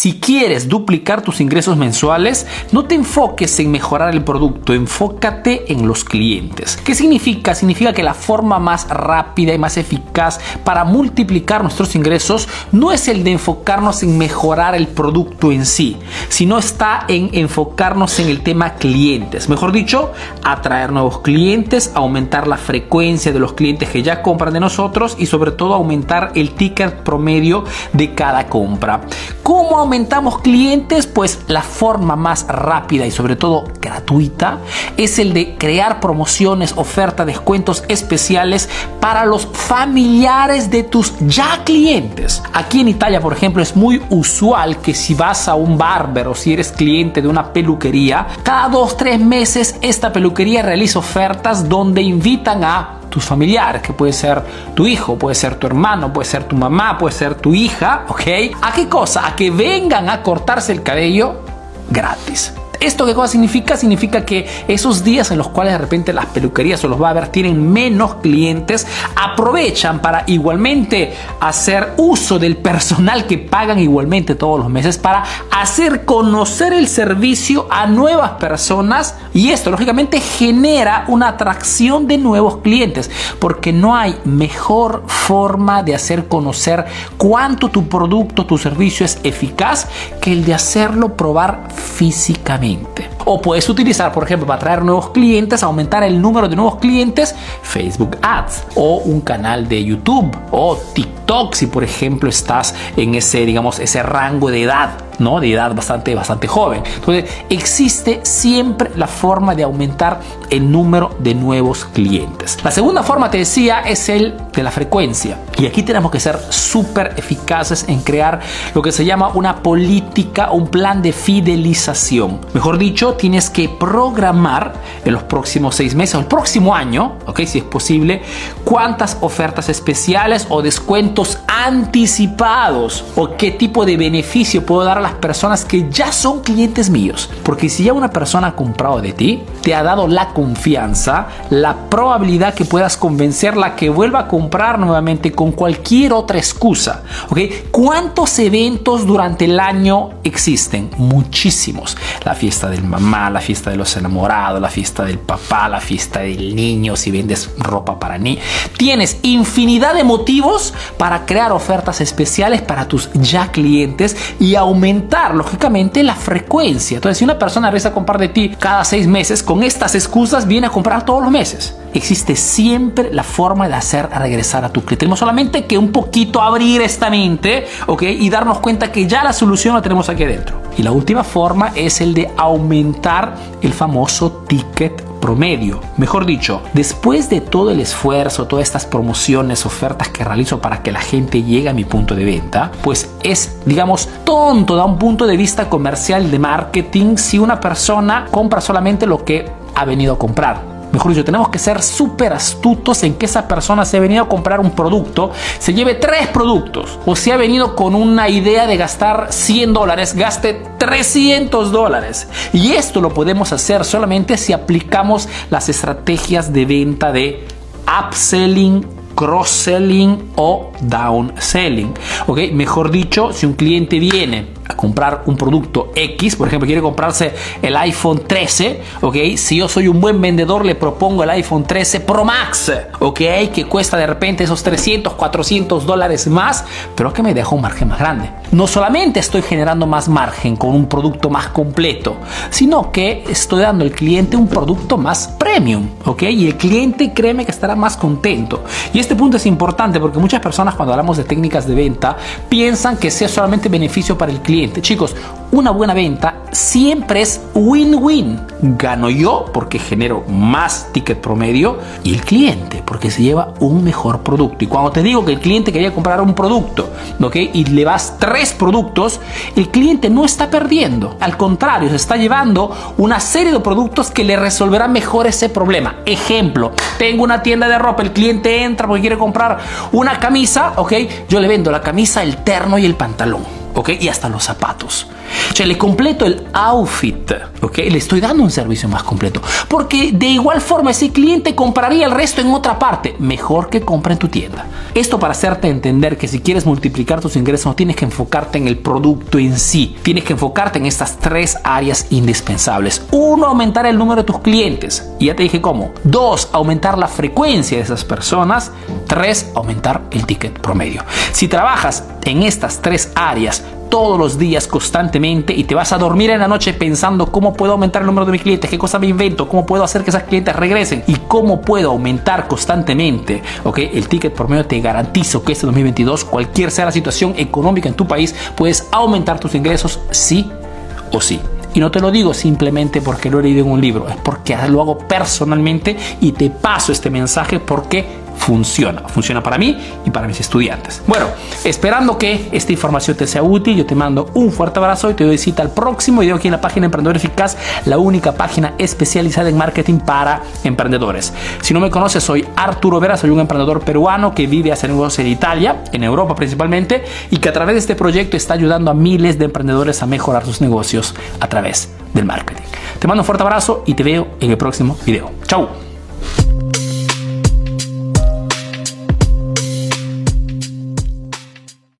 Si quieres duplicar tus ingresos mensuales, no te enfoques en mejorar el producto, enfócate en los clientes. ¿Qué significa? Significa que la forma más rápida y más eficaz para multiplicar nuestros ingresos no es el de enfocarnos en mejorar el producto en sí, sino está en enfocarnos en el tema clientes. Mejor dicho, atraer nuevos clientes, aumentar la frecuencia de los clientes que ya compran de nosotros y sobre todo aumentar el ticket promedio de cada compra. ¿Cómo aumentamos clientes? Pues la forma más rápida y sobre todo gratuita es el de crear promociones, ofertas, descuentos especiales para los familiares de tus ya clientes. Aquí en Italia, por ejemplo, es muy usual que si vas a un barber o si eres cliente de una peluquería, cada dos, tres meses esta peluquería realiza ofertas donde invitan a tus familiares, que puede ser tu hijo, puede ser tu hermano, puede ser tu mamá, puede ser tu hija, ¿ok? ¿A qué cosa? A que vengan a cortarse el cabello gratis. ¿Esto qué cosa significa? Significa que esos días en los cuales de repente las peluquerías o los ver tienen menos clientes, aprovechan para igualmente hacer uso del personal que pagan igualmente todos los meses para hacer conocer el servicio a nuevas personas y esto lógicamente genera una atracción de nuevos clientes porque no hay mejor forma de hacer conocer cuánto tu producto, tu servicio es eficaz que el de hacerlo probar físicamente. inte O puedes utilizar, por ejemplo, para atraer nuevos clientes, aumentar el número de nuevos clientes, Facebook Ads o un canal de YouTube o TikTok si por ejemplo estás en ese, digamos, ese rango de edad ¿no? De edad bastante, bastante joven. Entonces, existe siempre la forma de aumentar el número de nuevos clientes. La segunda forma, te decía, es el de la frecuencia. Y aquí tenemos que ser súper eficaces en crear lo que se llama una política, un plan de fidelización. Mejor dicho, tienes que programar en los próximos seis meses o el próximo año, ok, si es posible, cuántas ofertas especiales o descuentos anticipados o qué tipo de beneficio puedo dar a la personas que ya son clientes míos. Porque si ya una persona ha comprado de ti, te ha dado la confianza, la probabilidad que puedas convencerla que vuelva a comprar nuevamente con cualquier otra excusa. ¿Ok? ¿Cuántos eventos durante el año existen? Muchísimos. La fiesta del mamá, la fiesta de los enamorados, la fiesta del papá, la fiesta del niño, si vendes ropa para ni. Tienes infinidad de motivos para crear ofertas especiales para tus ya clientes y aumentar lógicamente, la frecuencia. Entonces, si una persona regresa a comprar de ti cada seis meses, con estas excusas viene a comprar todos los meses. Existe siempre la forma de hacer regresar a tu cliente. Tenemos solamente que un poquito abrir esta mente, ¿ok? Y darnos cuenta que ya la solución la tenemos aquí adentro. Y la última forma es el de aumentar el famoso ticket promedio. Mejor dicho, después de todo el esfuerzo, todas estas promociones, ofertas que realizo para que la gente llegue a mi punto de venta, pues es, digamos, tonto da un punto de vista comercial de marketing si una persona compra solamente lo que ha venido a comprar mejor dicho, tenemos que ser súper astutos en que esa persona se ha venido a comprar un producto, se lleve tres productos, o si ha venido con una idea de gastar 100 dólares, gaste 300 dólares. Y esto lo podemos hacer solamente si aplicamos las estrategias de venta de upselling, cross-selling o down-selling. Mejor dicho, si un cliente viene a comprar un producto X, por ejemplo, quiere comprarse el iPhone 13, ¿ok? Si yo soy un buen vendedor, le propongo el iPhone 13 Pro Max, ¿ok? Que cuesta de repente esos 300, 400 dólares más, pero que me deja un margen más grande. No solamente estoy generando más margen con un producto más completo, sino que estoy dando al cliente un producto más premium, ¿ok? Y el cliente créeme que estará más contento. Y este punto es importante porque muchas personas cuando hablamos de técnicas de venta piensan que sea solamente beneficio para el cliente Chicos, una buena venta siempre es win-win. Gano yo porque genero más ticket promedio y el cliente porque se lleva un mejor producto. Y cuando te digo que el cliente quería comprar un producto, ¿ok? Y le vas tres productos, el cliente no está perdiendo. Al contrario, se está llevando una serie de productos que le resolverán mejor ese problema. Ejemplo, tengo una tienda de ropa, el cliente entra porque quiere comprar una camisa, ¿ok? Yo le vendo la camisa, el terno y el pantalón. ¿Ok? Y hasta los zapatos. Sea, le completo el outfit, ¿ok? Le estoy dando un servicio más completo. Porque de igual forma ese cliente compraría el resto en otra parte. Mejor que compre en tu tienda. Esto para hacerte entender que si quieres multiplicar tus ingresos no tienes que enfocarte en el producto en sí. Tienes que enfocarte en estas tres áreas indispensables. Uno, aumentar el número de tus clientes. Y ya te dije cómo. Dos, aumentar la frecuencia de esas personas. Tres, aumentar el ticket promedio. Si trabajas en estas tres áreas todos los días constantemente y te vas a dormir en la noche pensando cómo puedo aumentar el número de mis clientes, qué cosa me invento, cómo puedo hacer que esas clientes regresen y cómo puedo aumentar constantemente, ok, el ticket promedio te garantizo que este 2022, cualquier sea la situación económica en tu país, puedes aumentar tus ingresos sí o sí. Y no te lo digo simplemente porque lo he leído en un libro, es porque lo hago personalmente y te paso este mensaje porque funciona. Funciona para mí y para mis estudiantes. Bueno, esperando que esta información te sea útil, yo te mando un fuerte abrazo y te doy cita al próximo video aquí en la página Emprendedor Eficaz, la única página especializada en marketing para emprendedores. Si no me conoces, soy Arturo Vera, soy un emprendedor peruano que vive hace negocios en Italia, en Europa principalmente, y que a través de este proyecto está ayudando a miles de emprendedores a mejorar sus negocios a través del marketing. Te mando un fuerte abrazo y te veo en el próximo video. Chau.